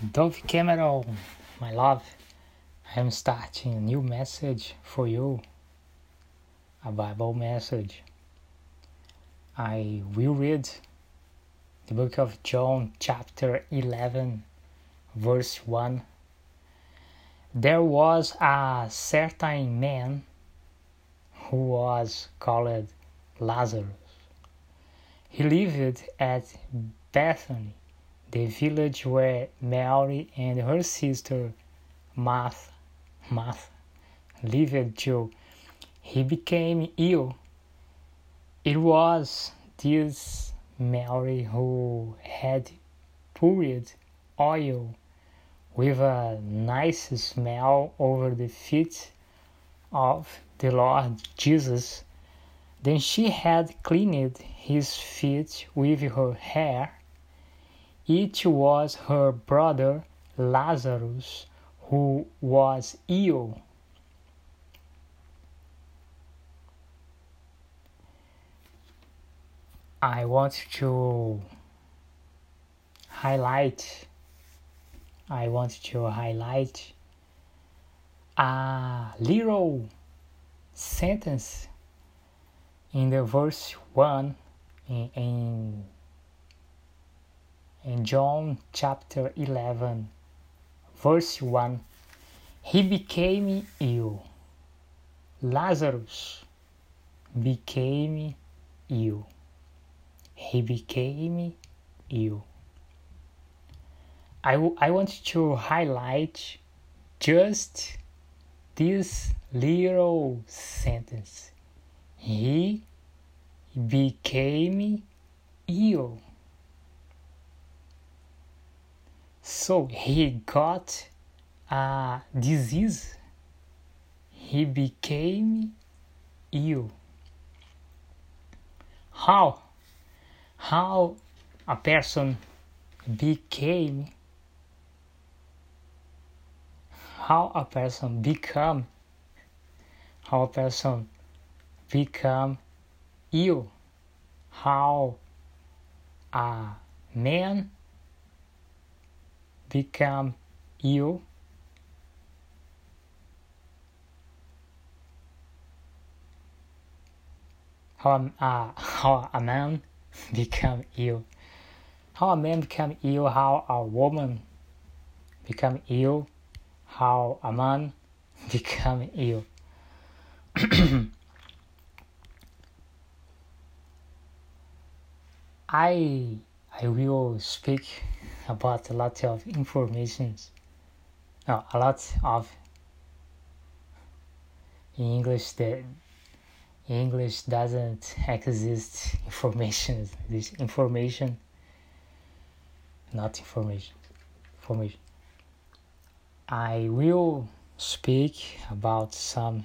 Dove Cameron, oh, my love, I am starting a new message for you, a Bible message. I will read the book of John, chapter 11, verse 1. There was a certain man who was called Lazarus. He lived at Bethany the village where Mary and her sister Martha, Martha lived till he became ill. It was this Mary who had poured oil with a nice smell over the feet of the Lord Jesus. Then she had cleaned his feet with her hair it was her brother Lazarus who was ill. I want to highlight I want to highlight a little sentence in the verse 1 in, in in John chapter 11, verse 1, he became ill. Lazarus became ill. He became ill. I, w- I want to highlight just this little sentence. He became ill. So he got a disease. He became ill. How? How a person became how a person become how a person become ill how a man become ill how a, uh, how a man become ill? How a man become ill how a woman become ill? How a man become ill? I I will speak about a lot of informations. No, a lot of in English that English doesn't exist information. This information, not information. Information. I will speak about some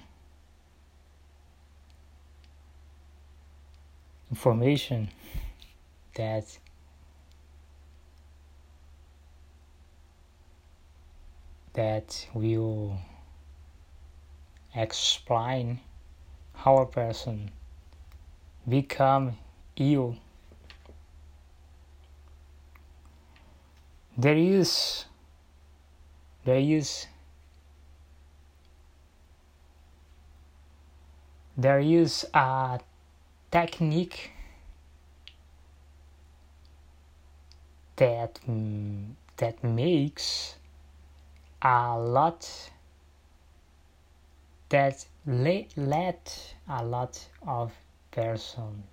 information that that will explain how a person become ill. There is there is there is a technique that that makes a lot that le- let a lot of person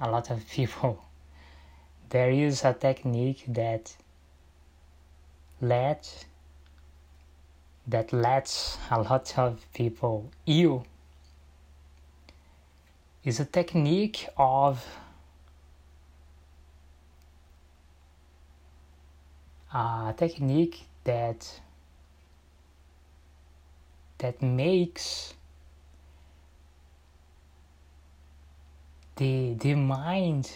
a lot of people. There is a technique that let that lets a lot of people. Ill is a technique of a technique that that makes the the mind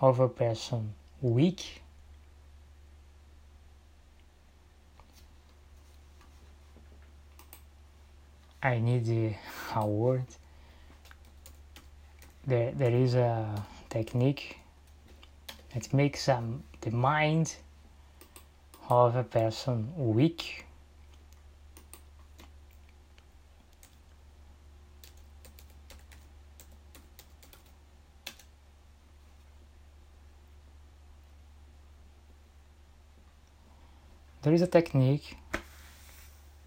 of a person weak. I need a word. There there is a technique that makes um, the mind of a person weak there is a technique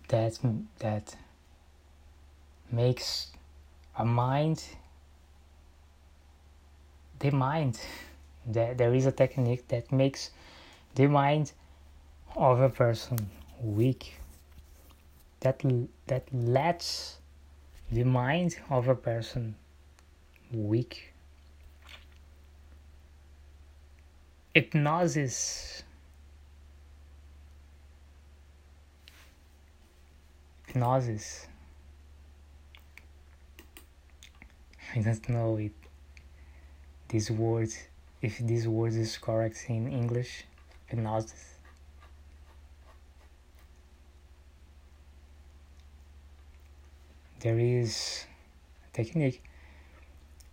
that that makes a mind the mind that there is a technique that makes the mind of a person weak that that lets the mind of a person weak. Hypnosis hypnosis. I don't know it. This word, if this word is correct in English, hypnosis. There is a technique.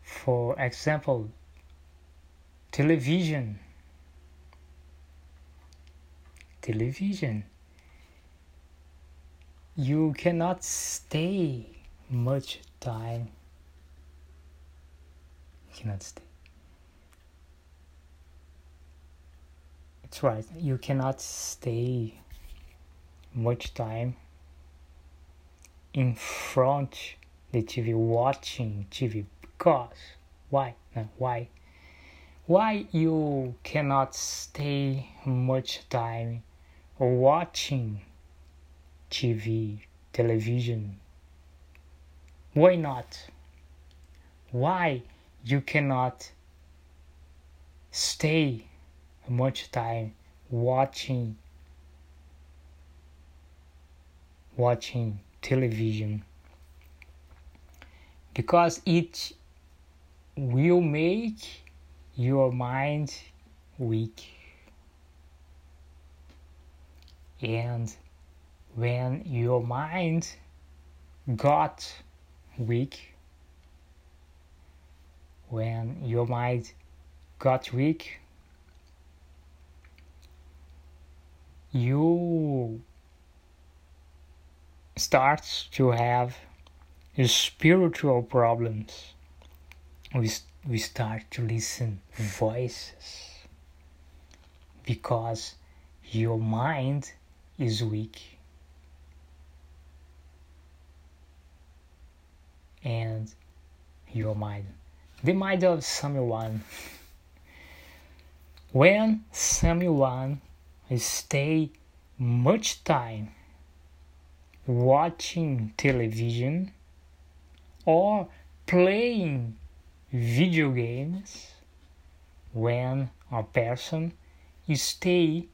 For example, television. Television you cannot stay much time. You cannot stay. It's right. You cannot stay much time in front the TV watching TV because why? No, why? Why you cannot stay much time watching TV, television. Why not? Why you cannot stay much time watching watching television because it will make your mind weak and when your mind got weak, when your mind got weak, you start to have spiritual problems. We, we start to listen hmm. voices because your mind is weak. And your mind. The mind of someone. When someone stay much time watching television or playing video games, when a person stay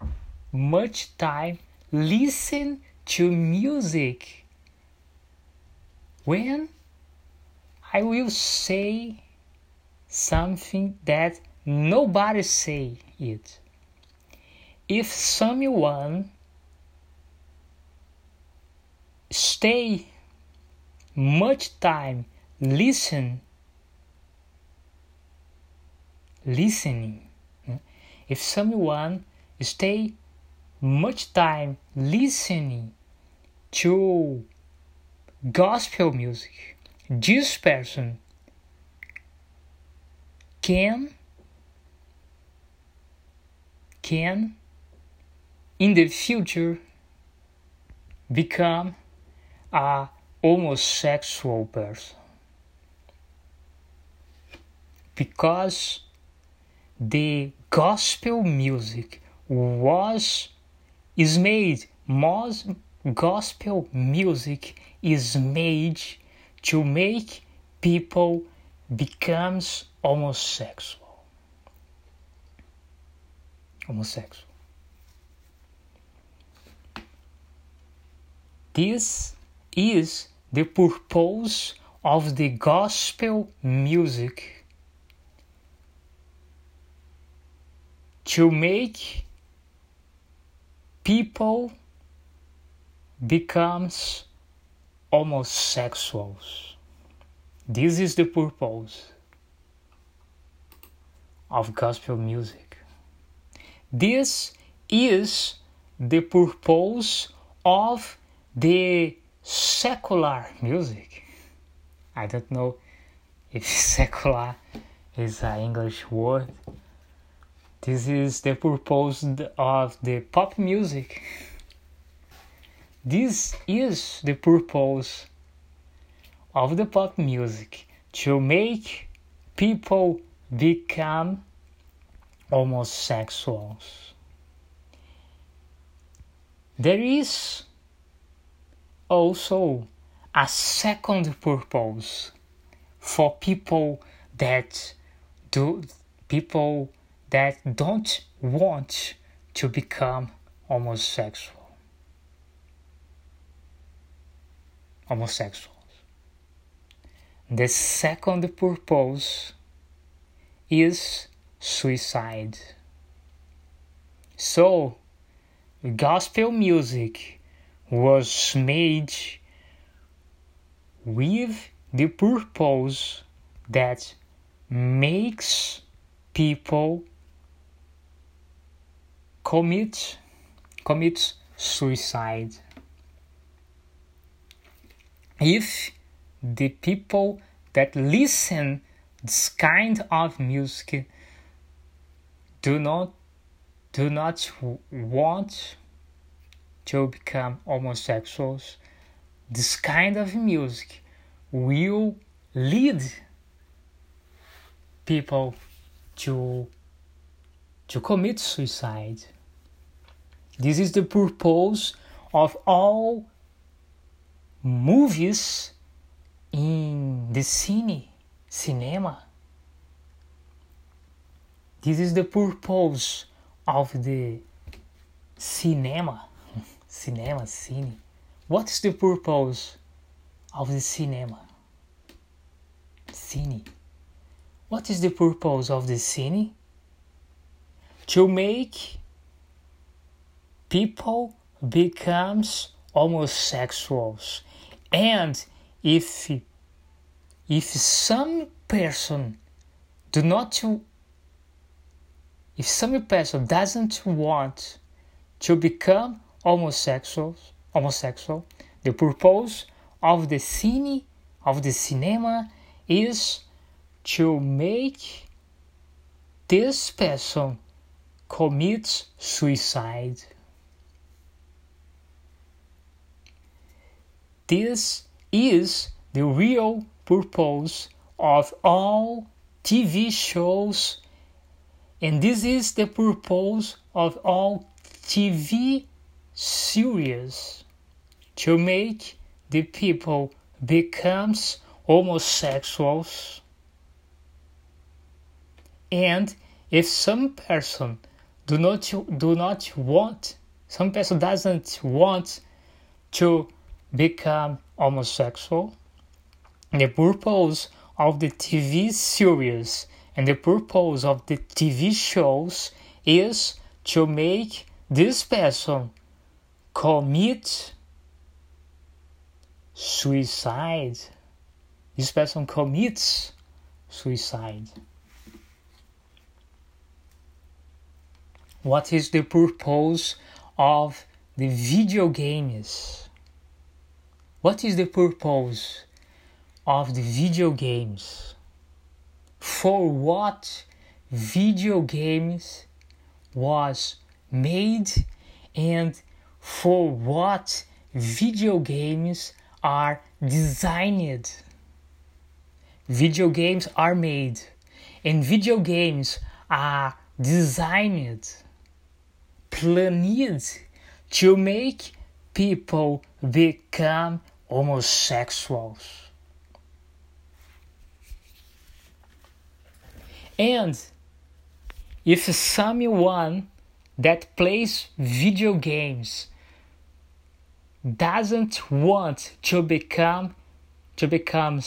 much time listen to music, when I will say something that nobody say it. If someone stay much time listen listening if someone stay much time listening to gospel music this person can can in the future become a homosexual person. Because the gospel music was is made most gospel music is made to make people becomes homosexual. Homosexual. This is the purpose of the gospel music to make people becomes homosexuals. This is the purpose of gospel music. This is the purpose of the secular music. I don't know if secular is an English word. This is the purpose of the pop music. This is the purpose of the pop music to make people become homosexuals. There is also a second purpose for people that do people that don't want to become homosexual homosexuals the second purpose is suicide. So gospel music was made with the purpose that makes people commit commit suicide if the people that listen this kind of music do not do not want to become homosexuals this kind of music will lead people to to commit suicide. This is the purpose of all movies in the cine cinema. This is the purpose of the cinema. Cinema cine. What is the purpose of the cinema? Cine. What is the purpose of the cine? To make people becomes homosexuals and if if some person do not if some person doesn't want to become homosexuals homosexual the purpose of the cine of the cinema is to make this person commit suicide this is the real purpose of all TV shows, and this is the purpose of all TV series. To make the people becomes homosexuals. And if some person do not do not want some person doesn't want to become homosexual. The purpose of the TV series and the purpose of the TV shows is to make this person commit suicide. This person commits suicide. What is the purpose of the video games? What is the purpose of the video games? For what video games was made and for what video games are designed? Video games are made and video games are designed, planned to make people become homosexuals. And if someone that plays video games doesn't want to become to become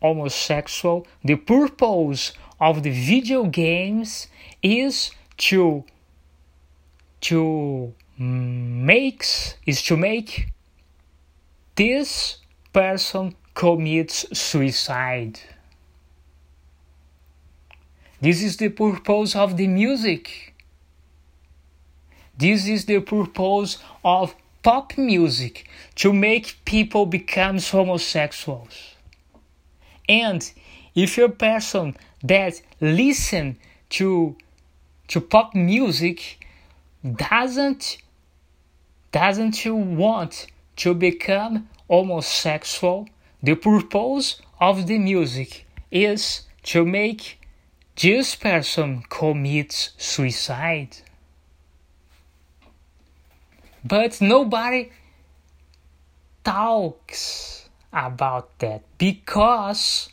homosexual, the purpose of the video games is to to makes is to make this person commits suicide. This is the purpose of the music. This is the purpose of pop music to make people become homosexuals. And if you're a person that listen to to pop music doesn't doesn't you want to become homosexual, the purpose of the music is to make this person commit suicide. But nobody talks about that because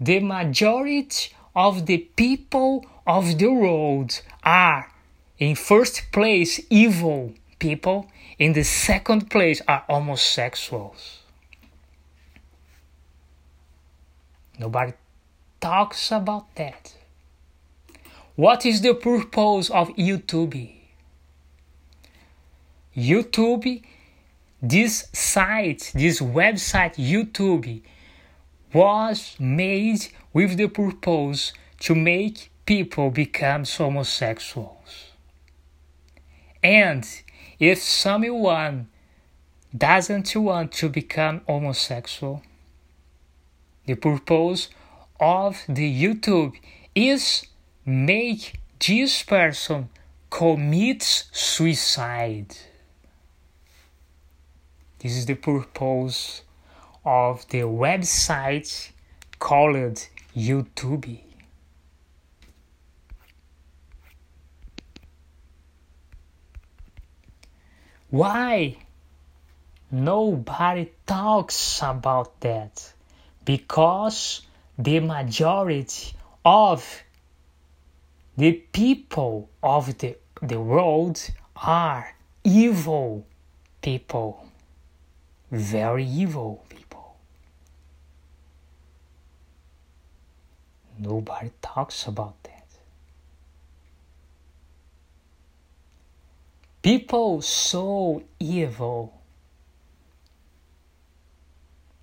the majority of the people of the world are in first place evil people in the second place are homosexuals. Nobody talks about that. What is the purpose of youtube? Youtube this site this website youtube was made with the purpose to make people become homosexuals. And if someone doesn't want to become homosexual, the purpose of the YouTube is make this person commits suicide. This is the purpose of the website called YouTube. Why? Nobody talks about that because the majority of the people of the, the world are evil people, very evil people. Nobody talks about that. People so evil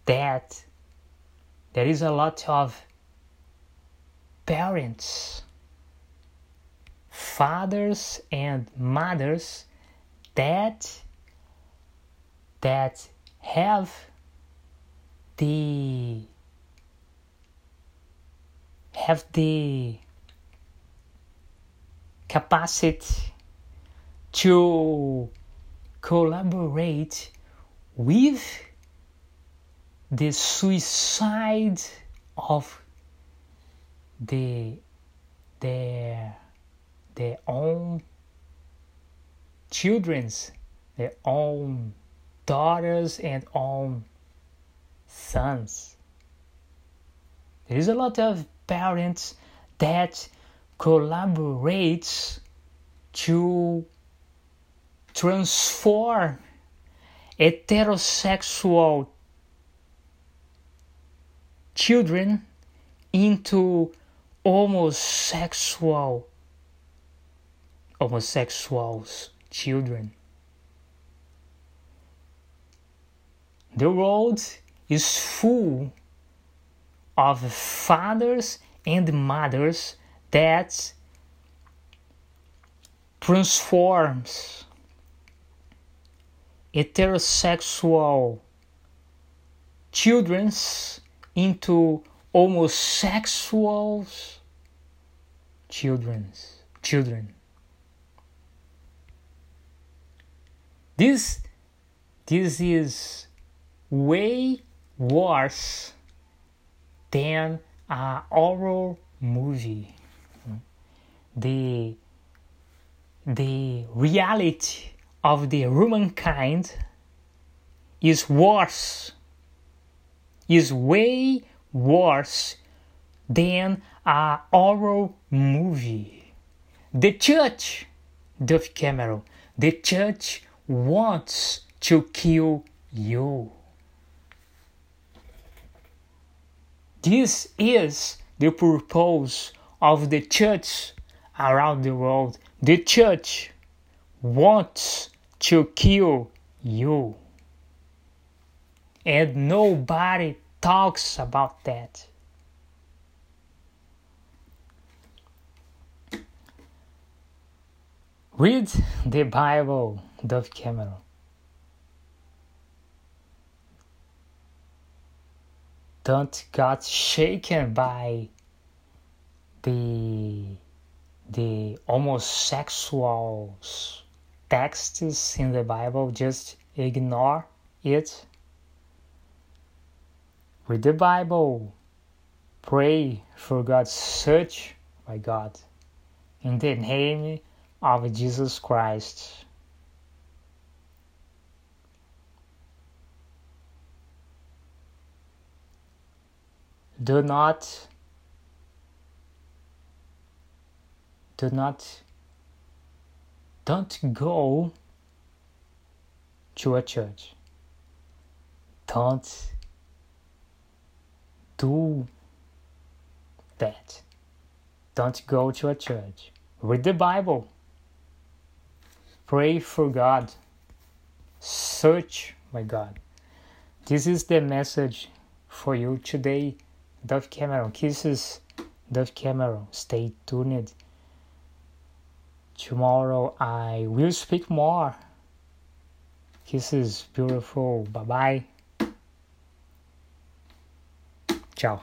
that there is a lot of parents, fathers and mothers that that have the have the capacity to collaborate with the suicide of the their their own children's their own daughters and own sons. There is a lot of parents that collaborates to transform heterosexual children into homosexual homosexuals children. The world is full of fathers and mothers that transforms heterosexual children into homosexuals children's children. This this is way worse than a horror movie. The the reality of the humankind is worse, is way worse than a horror movie. The church, Dove Cameron, the church wants to kill you. This is the purpose of the church around the world. The church wants to kill you. And nobody talks about that. Read the Bible, Dove Cameron. Don't get shaken by the the homosexual texts in the Bible. Just ignore it. Read the Bible. Pray for God's search by God. In the name of Jesus Christ. Do not do not don't go to a church. Don't do that. Don't go to a church. Read the Bible. Pray for God. Search my God. This is the message for you today. Dove Cameron. Kisses, Dove Cameron. Stay tuned. Tomorrow I will speak more. Kisses, beautiful. Bye bye. Ciao.